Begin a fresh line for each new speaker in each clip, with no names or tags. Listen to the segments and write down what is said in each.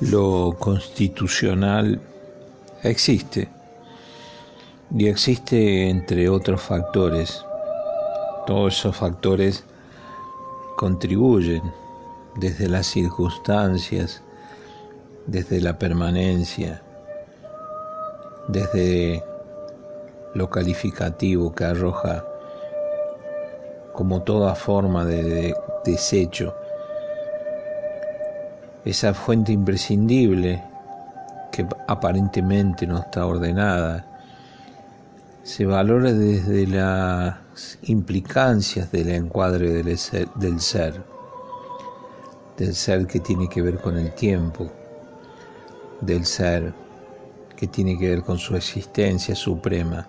lo constitucional existe y existe entre otros factores. Todos esos factores contribuyen desde las circunstancias, desde la permanencia, desde lo calificativo que arroja como toda forma de, desecho, esa fuente imprescindible que aparentemente no está ordenada, se valora desde las implicancias del encuadre del ser, del ser, que tiene que ver con el tiempo, del ser que tiene que ver con su existencia suprema,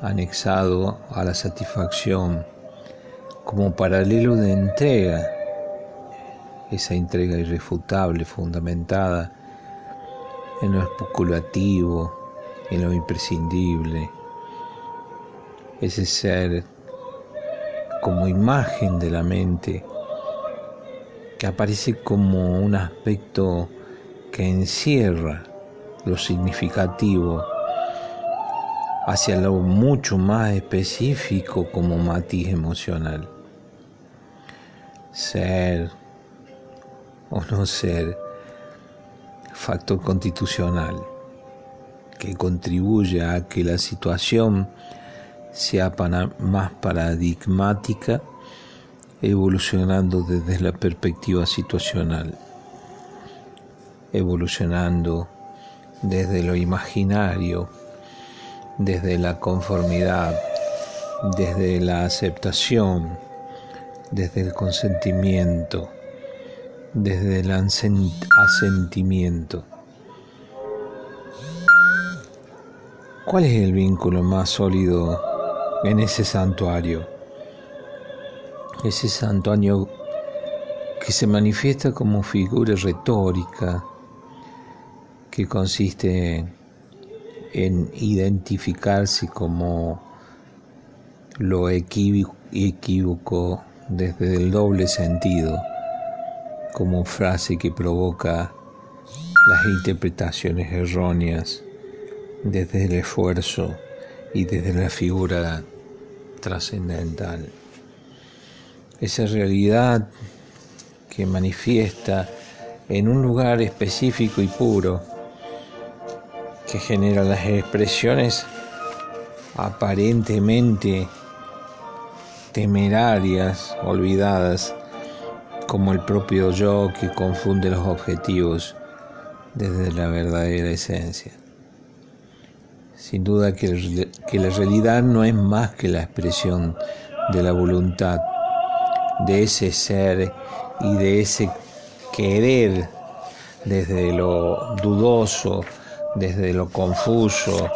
anexado a la satisfacción como paralelo de entrega, esa entrega irrefutable, fundamentada en lo especulativo, en lo imprescindible, ese ser como imagen de la mente que aparece como un aspecto que encierra lo significativo hacia lo mucho más específico como matiz emocional. Ser o no ser factor constitucional que contribuye a que la situación sea más paradigmática, evolucionando desde la perspectiva situacional evolucionando desde lo imaginario, desde la conformidad, desde la aceptación, desde el consentimiento, desde el asentimiento. ¿Cuál es el vínculo más sólido en ese santuario? Ese santuario que se manifiesta como figura retórica, que consiste en identificarse como lo equívoco desde el doble sentido, como frase que provoca las interpretaciones erróneas desde el esfuerzo y desde la figura trascendental. Esa realidad que manifiesta en un lugar específico y puro, que genera las expresiones aparentemente temerarias, olvidadas, como el propio yo que confunde los objetivos desde la verdadera esencia. Sin duda que, que la realidad no es más que la expresión de la voluntad, de ese ser y de ese querer desde lo dudoso, desde lo confuso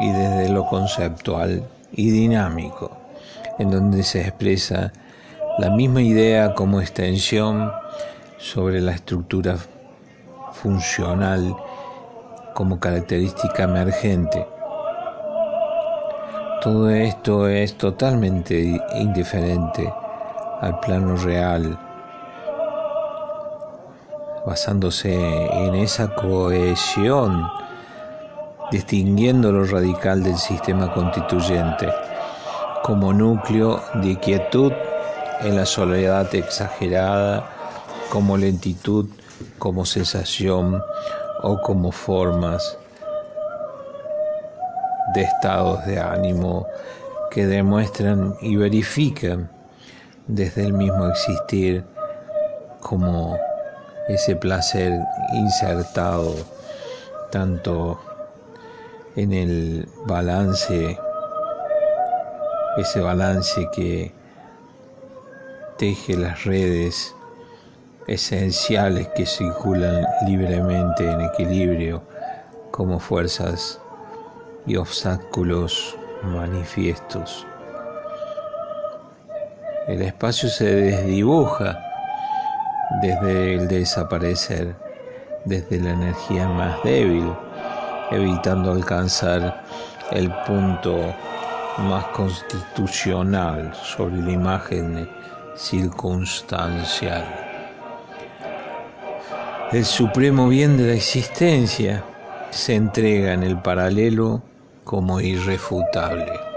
y desde lo conceptual y dinámico, en donde se expresa la misma idea como extensión sobre la estructura funcional como característica emergente. Todo esto es totalmente indiferente al plano real, basándose en esa cohesión distinguiendo lo radical del sistema constituyente como núcleo de quietud en la soledad exagerada, como lentitud, como sensación o como formas de estados de ánimo que demuestran y verifican desde el mismo existir como ese placer insertado tanto en el balance, ese balance que teje las redes esenciales que circulan libremente en equilibrio como fuerzas y obstáculos manifiestos. El espacio se desdibuja desde el desaparecer, desde la energía más débil evitando alcanzar el punto más constitucional sobre la imagen circunstancial. el supremo bien de la existencia se entrega en el paralelo como irrefutable.